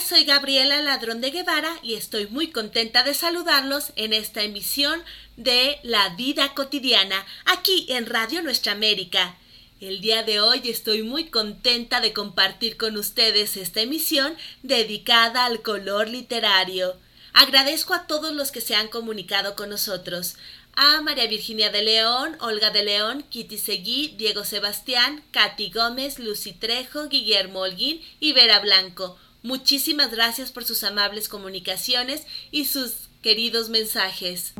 Soy Gabriela Ladrón de Guevara y estoy muy contenta de saludarlos en esta emisión de La Vida Cotidiana, aquí en Radio Nuestra América. El día de hoy estoy muy contenta de compartir con ustedes esta emisión dedicada al color literario. Agradezco a todos los que se han comunicado con nosotros. A María Virginia de León, Olga de León, Kitty Seguí, Diego Sebastián, Katy Gómez, Lucy Trejo, Guillermo Holguín y Vera Blanco. Muchísimas gracias por sus amables comunicaciones y sus queridos mensajes.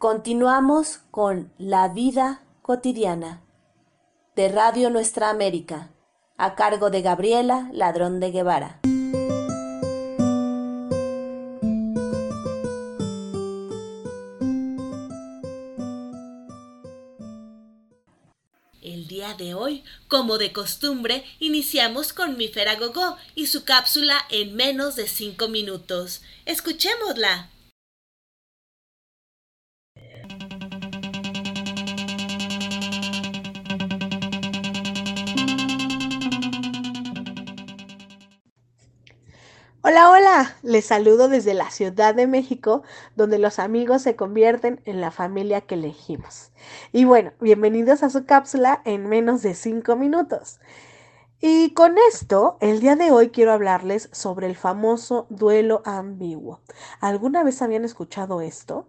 Continuamos con La vida cotidiana de Radio Nuestra América, a cargo de Gabriela Ladrón de Guevara. De hoy, como de costumbre, iniciamos con mi Gogó y su cápsula en menos de cinco minutos. Escuchémosla. Hola, hola, les saludo desde la Ciudad de México, donde los amigos se convierten en la familia que elegimos. Y bueno, bienvenidos a su cápsula en menos de cinco minutos. Y con esto, el día de hoy quiero hablarles sobre el famoso duelo ambiguo. ¿Alguna vez habían escuchado esto?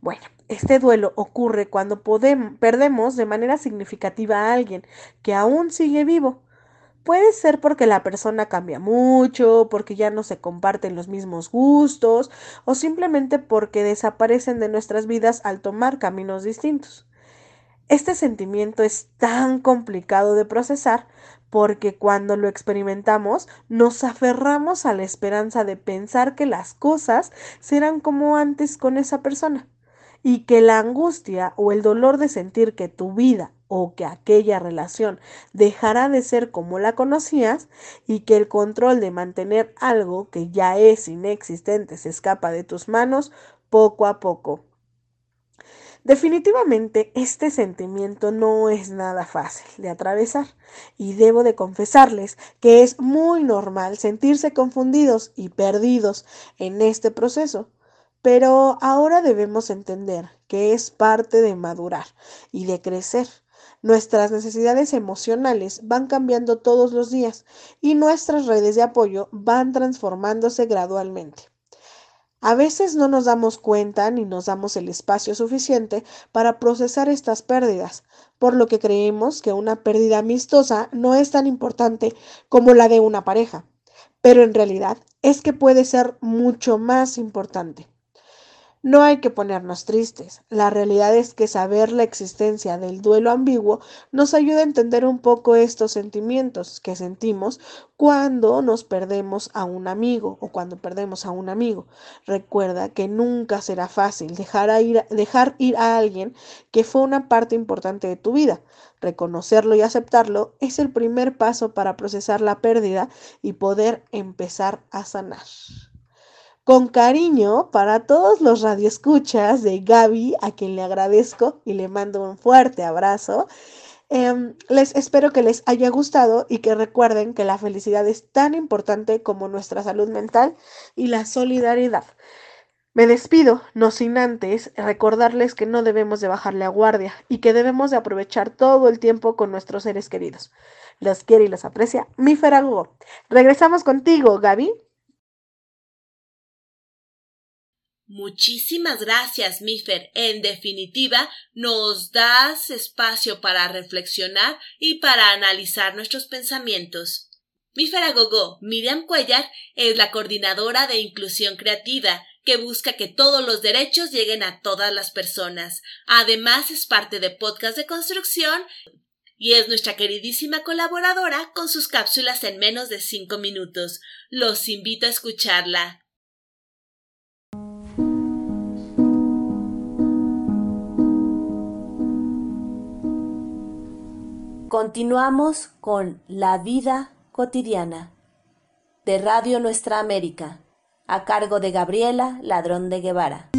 Bueno, este duelo ocurre cuando perdemos de manera significativa a alguien que aún sigue vivo Puede ser porque la persona cambia mucho, porque ya no se comparten los mismos gustos o simplemente porque desaparecen de nuestras vidas al tomar caminos distintos. Este sentimiento es tan complicado de procesar porque cuando lo experimentamos nos aferramos a la esperanza de pensar que las cosas serán como antes con esa persona y que la angustia o el dolor de sentir que tu vida o que aquella relación dejará de ser como la conocías y que el control de mantener algo que ya es inexistente se escapa de tus manos poco a poco. Definitivamente este sentimiento no es nada fácil de atravesar y debo de confesarles que es muy normal sentirse confundidos y perdidos en este proceso. Pero ahora debemos entender que es parte de madurar y de crecer Nuestras necesidades emocionales van cambiando todos los días y nuestras redes de apoyo van transformándose gradualmente. A veces no nos damos cuenta ni nos damos el espacio suficiente para procesar estas pérdidas, por lo que creemos que una pérdida amistosa no es tan importante como la de una pareja, pero en realidad es que puede ser mucho más importante. No hay que ponernos tristes. La realidad es que saber la existencia del duelo ambiguo nos ayuda a entender un poco estos sentimientos que sentimos cuando nos perdemos a un amigo o cuando perdemos a un amigo. Recuerda que nunca será fácil dejar, ir, a alguien que fue una parte importante de tu vida. Reconocerlo y aceptarlo es el primer paso para procesar la pérdida y poder empezar a sanar. Con cariño para todos los radioescuchas de Gaby, a quien le agradezco y le mando un fuerte abrazo. Em, les espero que les haya gustado y que recuerden que la felicidad es tan importante como nuestra salud mental y la solidaridad. Me despido, no sin antes recordarles que no debemos de bajar la guardia y que debemos de aprovechar todo el tiempo con nuestros seres queridos. Los quiere y los aprecia mi Ferago. Regresamos contigo, Gaby. Muchísimas gracias, Mifer. En definitiva, nos das espacio para reflexionar y para analizar nuestros pensamientos. Mifer Agogó, Miriam Cuellar, es la coordinadora de inclusión creativa, que busca que todos los derechos lleguen a todas las personas. Además, es parte de Podcast de Construcción y es nuestra queridísima colaboradora con sus cápsulas en menos de cinco minutos. Los invito a escucharla. Continuamos con La Vida Cotidiana de Radio Nuestra América, a cargo de Gabriela Ladrón de Guevara.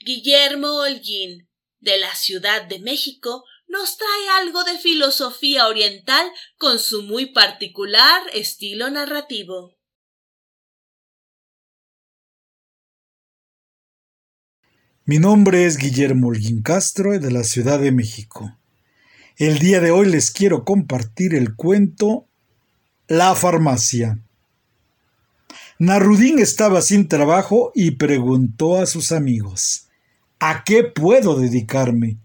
Guillermo Holguín, de la Ciudad de México, nos trae algo de filosofía oriental con su muy particular estilo narrativo. Mi nombre es Guillermo Holguín Castro de la Ciudad de México. El día de hoy les quiero compartir el cuento La farmacia. Narudín estaba sin trabajo y preguntó a sus amigos ¿A qué puedo dedicarme?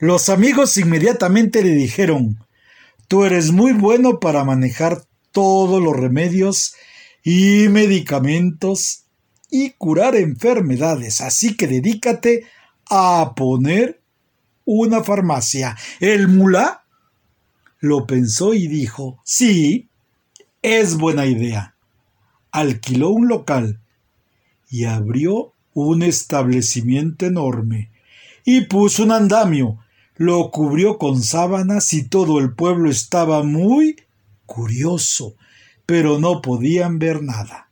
Los amigos inmediatamente le dijeron Tú eres muy bueno para manejar todos los remedios y medicamentos y curar enfermedades, así que dedícate a poner una farmacia. El mulá lo pensó y dijo, sí, es buena idea. Alquiló un local y abrió un establecimiento enorme y puso un andamio, lo cubrió con sábanas y todo el pueblo estaba muy curioso, pero no podían ver nada.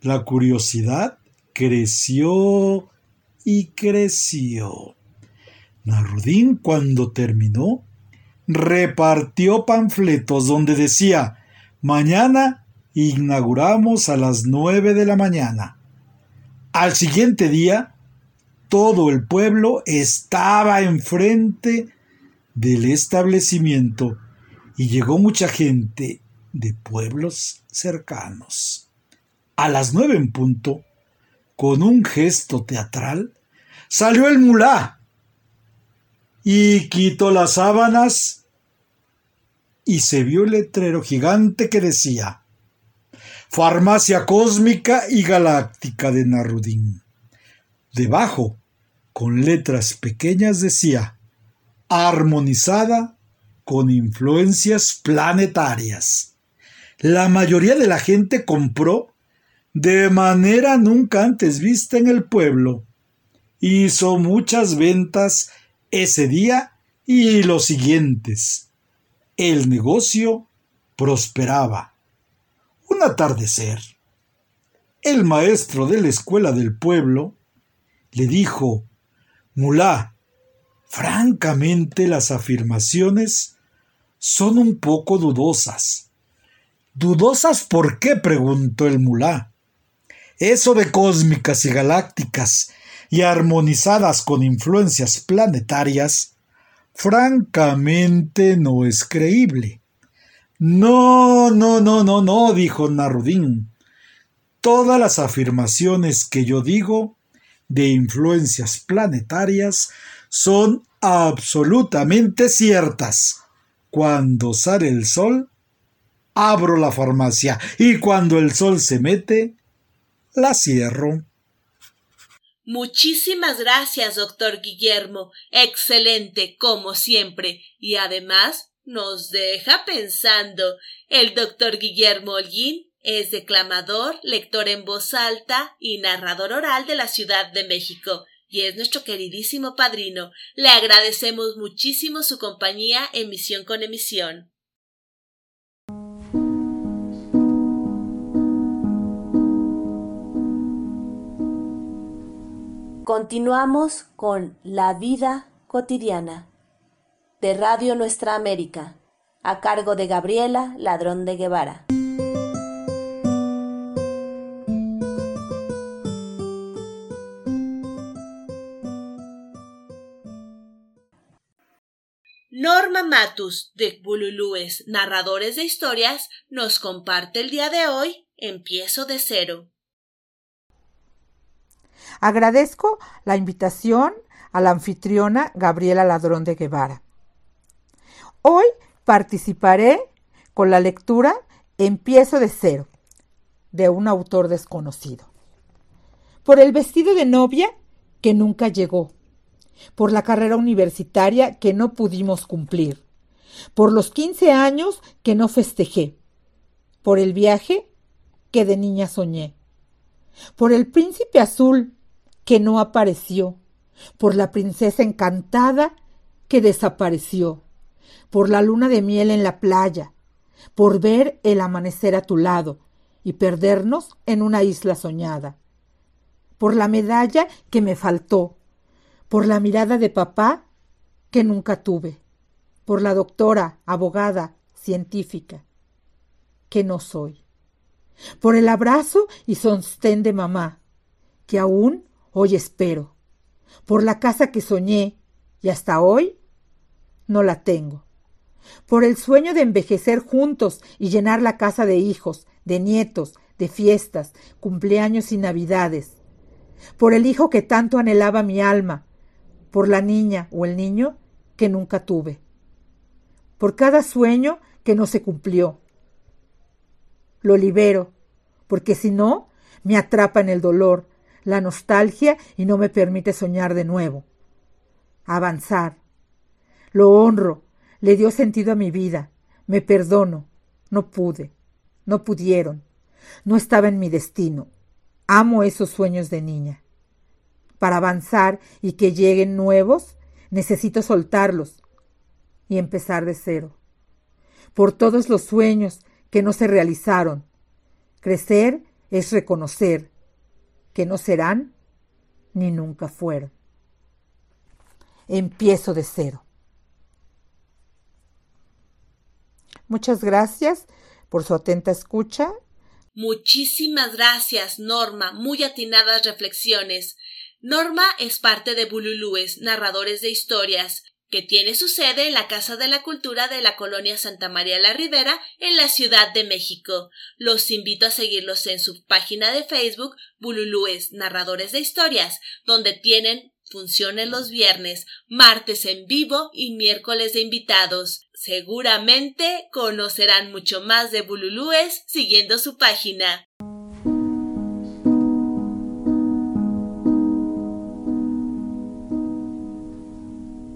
La curiosidad creció y creció. Narudín, cuando terminó, repartió panfletos donde decía Mañana inauguramos a las nueve de la mañana. Al siguiente día, todo el pueblo estaba enfrente del establecimiento y llegó mucha gente de pueblos cercanos. A las nueve en punto, con un gesto teatral, salió el mulá y quitó las sábanas y se vio el letrero gigante que decía Farmacia Cósmica y Galáctica de Narudín. Debajo, con letras pequeñas, decía armonizada con influencias planetarias. La mayoría de la gente compró de manera nunca antes vista en el pueblo. Hizo muchas ventas ese día y los siguientes. El negocio prosperaba. Un atardecer, el maestro de la escuela del pueblo le dijo, Mulá, francamente las afirmaciones son un poco dudosas. ¿Dudosas por qué? preguntó el mulá. Eso de cósmicas y galácticas y armonizadas con influencias planetarias, francamente no es creíble. No, no, no, no, no, dijo Narudín. Todas las afirmaciones que yo digo de influencias planetarias son absolutamente ciertas. Cuando sale el sol, abro la farmacia y cuando el sol se mete, la cierro. Muchísimas gracias, doctor Guillermo. Excelente, como siempre. Y además nos deja pensando. El doctor Guillermo Holguín es declamador, lector en voz alta y narrador oral de la Ciudad de México y es nuestro queridísimo padrino. Le agradecemos muchísimo su compañía en Misión con Emisión. Continuamos con La vida cotidiana de Radio Nuestra América, a cargo de Gabriela Ladrón de Guevara. Norma Matus, de Bululúes, narradores de historias, nos comparte el día de hoy Empiezo de cero. Agradezco la invitación a la anfitriona Gabriela Ladrón de Guevara. Hoy participaré con la lectura Empiezo de cero, de un autor desconocido. Por el vestido de novia que nunca llegó, por la carrera universitaria que no pudimos cumplir, por los 15 años que no festejé, por el viaje que de niña soñé, por el príncipe azul que no apareció, por la princesa encantada que desapareció, por la luna de miel en la playa, por ver el amanecer a tu lado y perdernos en una isla soñada, por la medalla que me faltó, por la mirada de papá que nunca tuve, por la doctora, abogada, científica, que no soy, por el abrazo y sostén de mamá, que aún hoy espero, por la casa que soñé y hasta hoy no la tengo, por el sueño de envejecer juntos y llenar la casa de hijos, de nietos, de fiestas, cumpleaños y navidades, por el hijo que tanto anhelaba mi alma, por la niña o el niño que nunca tuve, por cada sueño que no se cumplió. Lo libero, porque si no, me atrapa en el dolor, la nostalgia y no me permite soñar de nuevo. Avanzar. Lo honro, le dio sentido a mi vida, me perdono, no pude, no pudieron, no estaba en mi destino. Amo esos sueños de niña. Para avanzar y que lleguen nuevos, necesito soltarlos y empezar de cero. Por todos los sueños que no se realizaron. Crecer es reconocer que no serán ni nunca fueron. Empiezo de cero. Muchas gracias por su atenta escucha Muchísimas gracias, Norma. Muy atinadas reflexiones. Norma es parte de Bululúes, narradores de historias, que tiene su sede en la Casa de la Cultura de la Colonia Santa María la Ribera, en la Ciudad de México. Los invito a seguirlos en su página de Facebook, Bululúes, narradores de historias, donde tienen funciones los viernes, martes en vivo y miércoles de invitados. Seguramente conocerán mucho más de Bululúes siguiendo su página.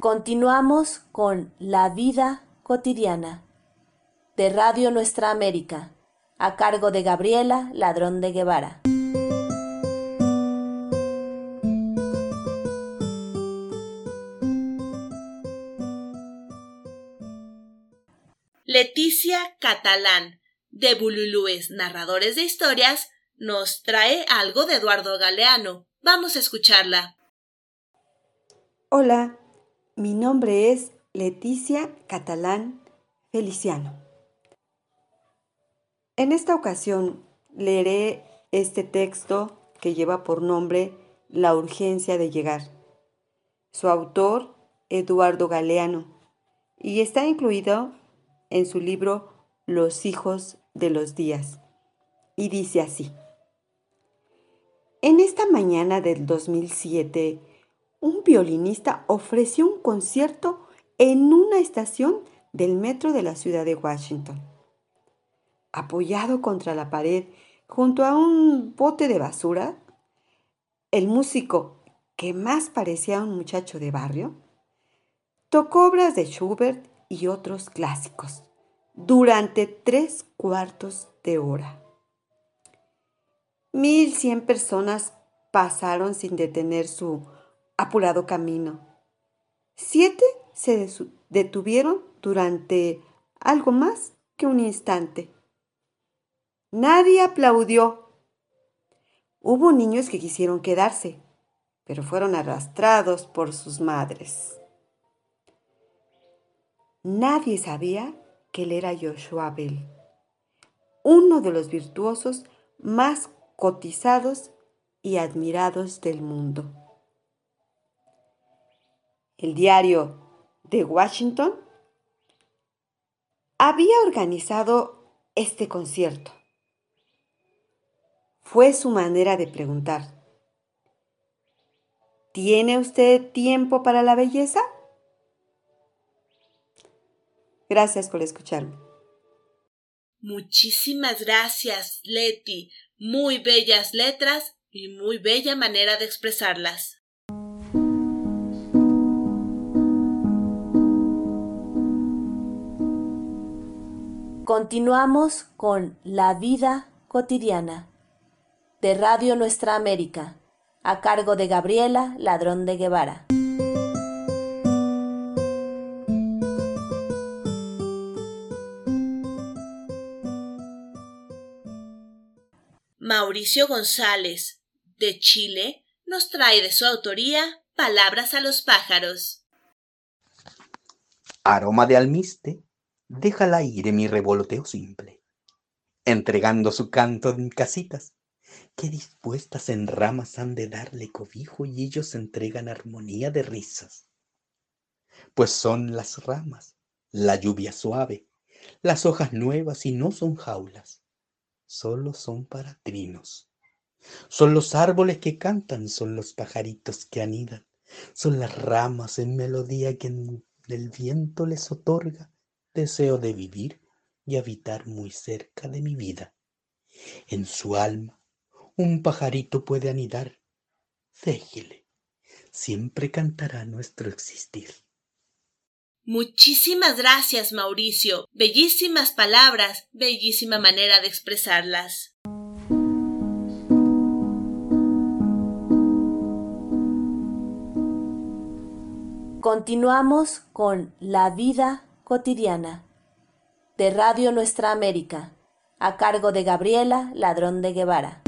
Continuamos con La vida cotidiana de Radio Nuestra América, a cargo de Gabriela Ladrón de Guevara. Leticia Catalán, de Bululúes Narradores de Historias, nos trae algo de Eduardo Galeano. Vamos a escucharla. Hola, mi nombre es Leticia Catalán Feliciano. En esta ocasión leeré este texto que lleva por nombre La urgencia de llegar. Su autor, Eduardo Galeano, y está incluido en su libro Los hijos de los días. Y dice así. En esta mañana del 2007, un violinista ofreció un concierto en una estación del metro de la ciudad de Washington. Apoyado contra la pared junto a un bote de basura, el músico, que más parecía un muchacho de barrio, tocó obras de Schubert y otros clásicos durante tres cuartos de hora. Mil cien personas pasaron sin detener su apurado camino. Siete se detuvieron durante algo más que un instante. Nadie aplaudió. Hubo niños que quisieron quedarse, pero fueron arrastrados por sus madres. Nadie sabía que él era Joshua Bell, uno de los virtuosos más cotizados y admirados del mundo. El diario de Washington había organizado este concierto. Fue su manera de preguntar, ¿tiene usted tiempo para la belleza? Gracias por escucharme. Muchísimas gracias, Leti. Muy bellas letras y muy bella manera de expresarlas. Continuamos con La vida cotidiana de Radio Nuestra América, a cargo de Gabriela Ladrón de Guevara. Mauricio González, de Chile, nos trae de su autoría Palabras a los pájaros. Aroma de almiste, deja al aire mi revoloteo simple, entregando su canto en casitas, que dispuestas en ramas han de darle cobijo y ellos entregan armonía de risas. Pues son las ramas, la lluvia suave, las hojas nuevas y no son jaulas, solo son para trinos. Son los árboles que cantan, son los pajaritos que anidan, son las ramas en melodía que el viento les otorga deseo de vivir y habitar muy cerca de mi vida. En su alma un pajarito puede anidar. Déjele, siempre cantará nuestro existir. Muchísimas gracias, Mauricio. Bellísimas palabras, bellísima manera de expresarlas. Continuamos con La vida cotidiana de Radio Nuestra América, a cargo de Gabriela Ladrón de Guevara.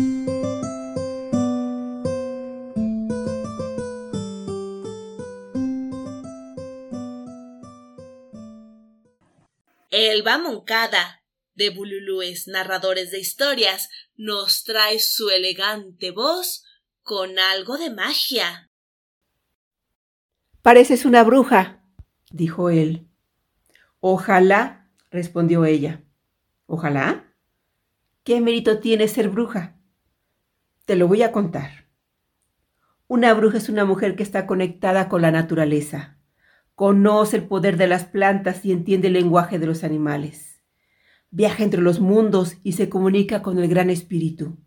Elba Moncada, de Bululúes Narradores de Historias, nos trae su elegante voz con algo de magia. Pareces una bruja, dijo él. Ojalá, respondió ella. ¿Ojalá? ¿Qué mérito tiene ser bruja? Te lo voy a contar. Una bruja es una mujer que está conectada con la naturaleza, Conoce el poder de las plantas y entiende el lenguaje de los animales. Viaja entre los mundos y se comunica con el gran espíritu.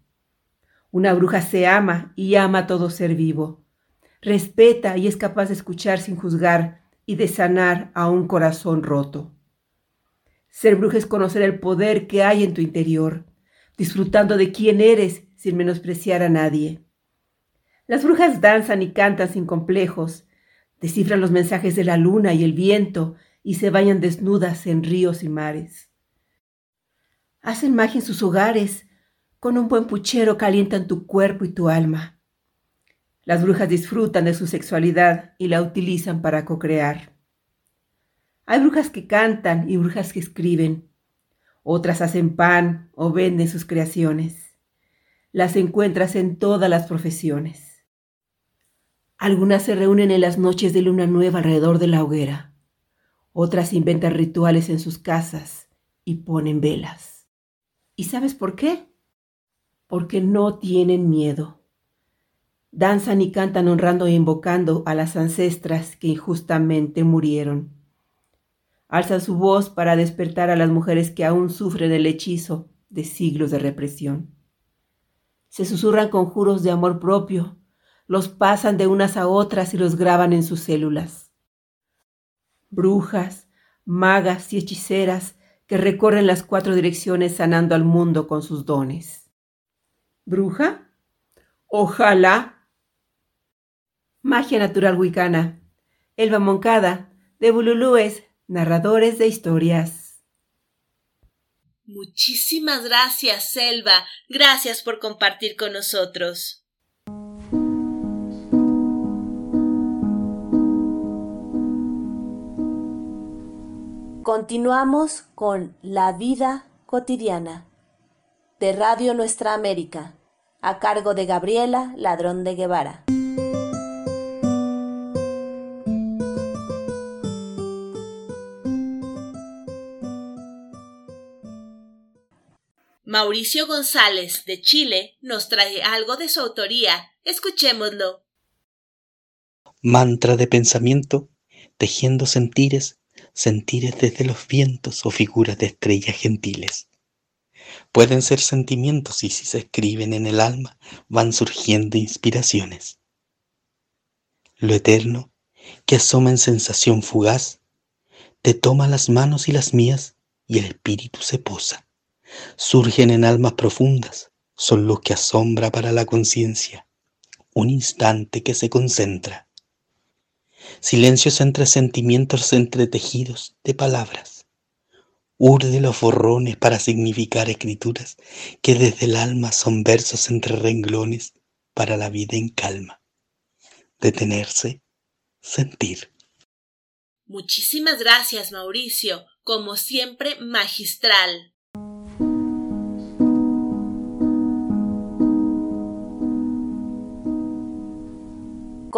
Una bruja se ama y ama a todo ser vivo. Respeta y es capaz de escuchar sin juzgar y de sanar a un corazón roto. Ser bruja es conocer el poder que hay en tu interior, disfrutando de quién eres sin menospreciar a nadie. Las brujas danzan y cantan sin complejos, descifran los mensajes de la luna y el viento y se bañan desnudas en ríos y mares. Hacen magia en sus hogares, con un buen puchero calientan tu cuerpo y tu alma. Las brujas disfrutan de su sexualidad y la utilizan para cocrear. Hay brujas que cantan y brujas que escriben. Otras hacen pan o venden sus creaciones. Las encuentras en todas las profesiones. Algunas se reúnen en las noches de luna nueva alrededor de la hoguera. Otras inventan rituales en sus casas y ponen velas. ¿Y sabes por qué? Porque no tienen miedo. Danzan y cantan honrando e invocando a las ancestras que injustamente murieron. Alzan su voz para despertar a las mujeres que aún sufren el hechizo de siglos de represión. Se susurran conjuros de amor propio los pasan de unas a otras y los graban en sus células. Brujas, magas y hechiceras que recorren las cuatro direcciones sanando al mundo con sus dones. ¿Bruja? Ojalá. Magia natural wicana. Elba Moncada, de Bululúes, narradores de historias. Muchísimas gracias, Selva. Gracias por compartir con nosotros. Continuamos con La vida cotidiana de Radio Nuestra América, a cargo de Gabriela Ladrón de Guevara. Mauricio González, de Chile, nos trae algo de su autoría. Escuchémoslo. Mantra de pensamiento, tejiendo sentires sentires desde los vientos o figuras de estrellas gentiles. Pueden ser sentimientos y si se escriben en el alma van surgiendo inspiraciones. Lo eterno, que asoma en sensación fugaz, te toma las manos y las mías y el espíritu se posa. Surgen en almas profundas, son luz que asombra para la conciencia, un instante que se concentra silencios entre sentimientos entretejidos de palabras. Urde los borrones para significar escrituras que desde el alma son versos entre renglones para la vida en calma. Detenerse, sentir. Muchísimas gracias, Mauricio. Como siempre, magistral.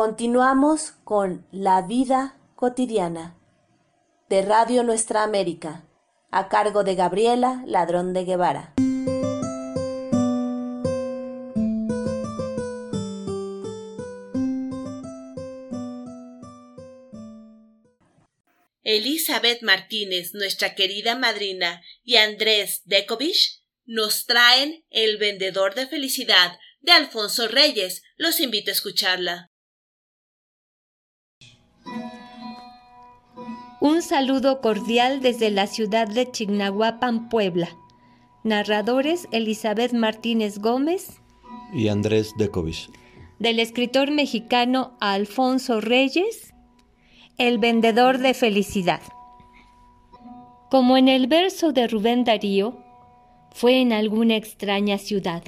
Continuamos con La vida cotidiana de Radio Nuestra América, a cargo de Gabriela Ladrón de Guevara. Elizabeth Martínez, nuestra querida madrina, y Andrés Dekovich nos traen El vendedor de felicidad de Alfonso Reyes. Los invito a escucharla. Un saludo cordial desde la ciudad de Chignahuapan, Puebla. Narradores Elizabeth Martínez Gómez y Andrés Dekovich. Del escritor mexicano Alfonso Reyes el vendedor de felicidad. Como en el verso de Rubén Darío, fue en alguna extraña ciudad.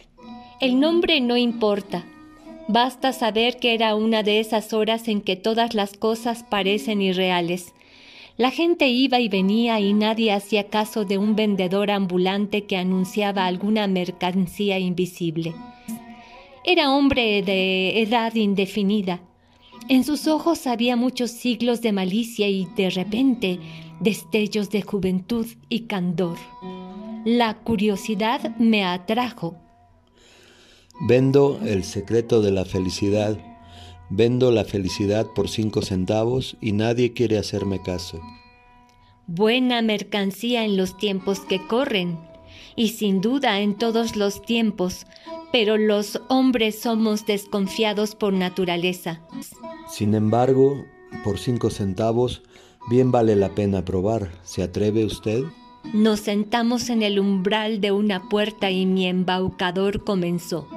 El nombre no importa. Basta saber que era una de esas horas en que todas las cosas parecen irreales. La gente iba y venía y nadie hacía caso de un vendedor ambulante que anunciaba alguna mercancía invisible. Era hombre de edad indefinida, en sus ojos había muchos siglos de malicia y de repente destellos de juventud y candor. La curiosidad me atrajo. Vendo el secreto de la felicidad. Vendo la felicidad por cinco centavos y nadie quiere hacerme caso. Buena mercancía en los tiempos que corren, y sin duda en todos los tiempos, pero los hombres somos desconfiados por naturaleza. Sin embargo, por cinco centavos, bien vale la pena probar. ¿Se atreve usted? Nos sentamos en el umbral de una puerta y mi embaucador comenzó.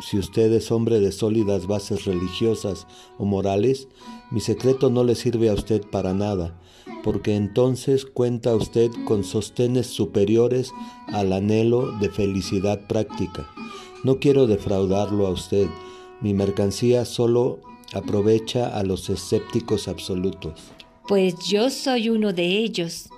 Si usted es hombre de sólidas bases religiosas o morales, mi secreto no le sirve a usted para nada, porque entonces cuenta usted con sostenes superiores al anhelo de felicidad práctica. No quiero defraudarlo a usted. Mi mercancía solo aprovecha a los escépticos absolutos. Pues yo soy uno de ellos.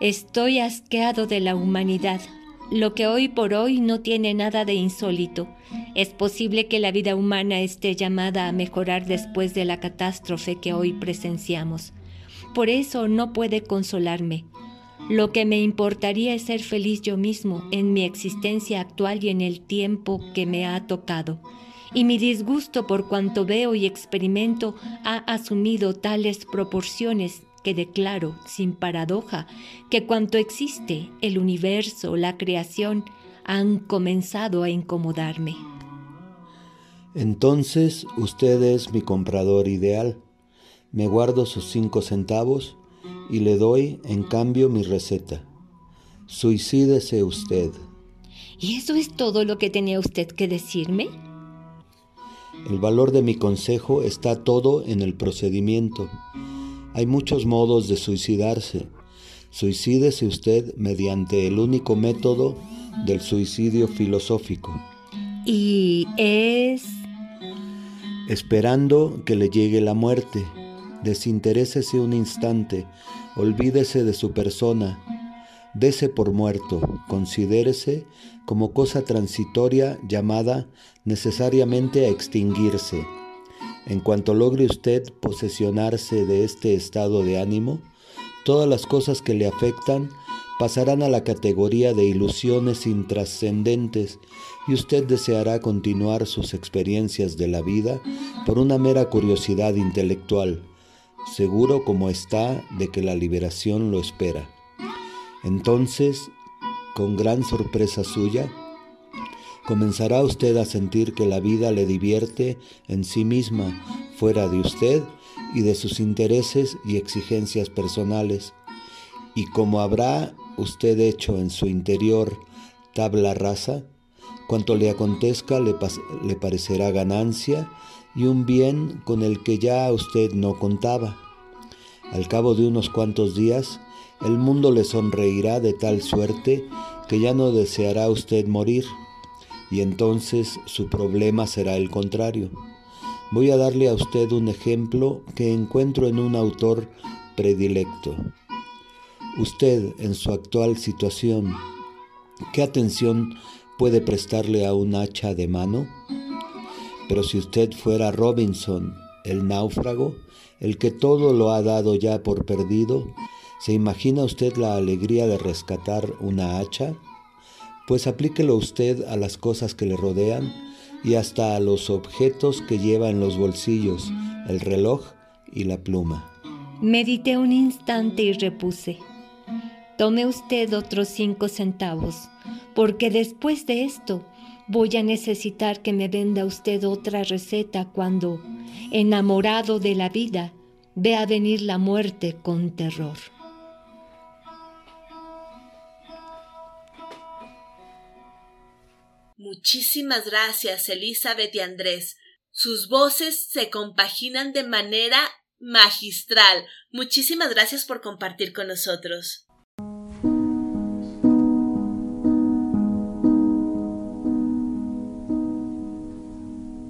Estoy asqueado de la humanidad. Lo que hoy por hoy no tiene nada de insólito. Es posible que la vida humana esté llamada a mejorar después de la catástrofe que hoy presenciamos. Por eso no puede consolarme. Lo que me importaría es ser feliz yo mismo en mi existencia actual y en el tiempo que me ha tocado y mi disgusto por cuanto veo y experimento ha asumido tales proporciones que declaro, sin paradoja, que cuanto existe, el universo, la creación, han comenzado a incomodarme. Entonces usted es mi comprador ideal. Me guardo sus cinco centavos y le doy en cambio mi receta. Suicídese usted. ¿Y eso es todo lo que tenía usted que decirme? El valor de mi consejo está todo en el procedimiento. Hay muchos modos de suicidarse. Suicídese usted mediante el único método del suicidio filosófico. ¿Y es? Esperando que le llegue la muerte. Desinterésese un instante, olvídese de su persona, Dese por muerto, considérese como cosa transitoria llamada necesariamente a extinguirse. En cuanto logre usted posesionarse de este estado de ánimo, todas las cosas que le afectan pasarán a la categoría de ilusiones intrascendentes y usted deseará continuar sus experiencias de la vida por una mera curiosidad intelectual, seguro como está de que la liberación lo espera. Entonces, con gran sorpresa suya, comenzará usted a sentir que la vida le divierte en sí misma, fuera de usted y de sus intereses y exigencias personales. Y como habrá usted hecho en su interior tabla rasa, cuanto le acontezca le, le parecerá ganancia y un bien con el que ya usted no contaba. Al cabo de unos cuantos días, el mundo le sonreirá de tal suerte que ya no deseará usted morir, y entonces su problema será el contrario. Voy a darle a usted un ejemplo que encuentro en un autor predilecto. Usted, en su actual situación, ¿qué atención puede prestarle a un hacha de mano? Pero si usted fuera Robinson, el náufrago, el que todo lo ha dado ya por perdido, ¿se imagina usted la alegría de rescatar una hacha? Pues aplíquelo usted a las cosas que le rodean y hasta a los objetos que lleva en los bolsillos, el reloj y la pluma. Medité un instante y repuse. Tome usted otros cinco centavos, porque después de esto voy a necesitar que me venda usted otra receta cuando, enamorado de la vida, vea venir la muerte con terror. Muchísimas gracias, Elizabeth y Andrés. Sus voces se compaginan de manera magistral. Muchísimas gracias por compartir con nosotros.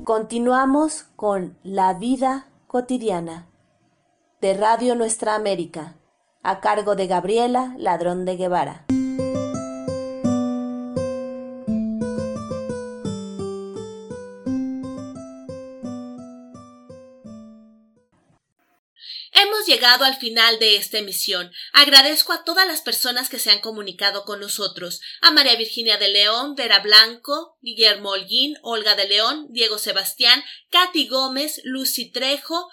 Continuamos con La vida cotidiana de Radio Nuestra América, a cargo de Gabriela Ladrón de Guevara. Hemos llegado al final de esta emisión. Agradezco a todas las personas que se han comunicado con nosotros. A María Virginia de León, Vera Blanco, Guillermo Holguín, Olga de León, Diego Sebastián, Katy Gómez, Lucy Trejo,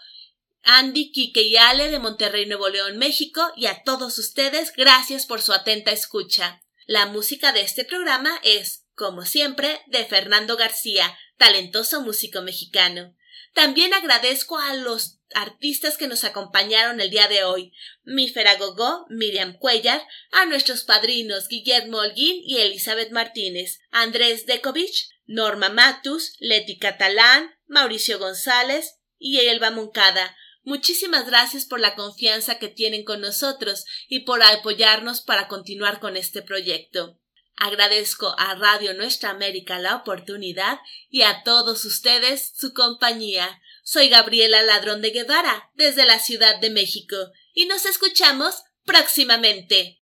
Andy, Kike y Ale de Monterrey, Nuevo León, México, y a todos ustedes, gracias por su atenta escucha. La música de este programa es, como siempre, de Fernando García, talentoso músico mexicano. También agradezco a los artistas que nos acompañaron el día de hoy, Mifera Gogó, Miriam Cuellar, a nuestros padrinos Guillermo Holguín y Elizabeth Martínez, Andrés Dekovich, Norma Matus, Leti Catalán, Mauricio González y Elba Moncada. Muchísimas gracias por la confianza que tienen con nosotros y por apoyarnos para continuar con este proyecto. Agradezco a Radio Nuestra América la oportunidad y a todos ustedes su compañía. Soy Gabriela Ladrón de Guevara, desde la Ciudad de México, y nos escuchamos próximamente.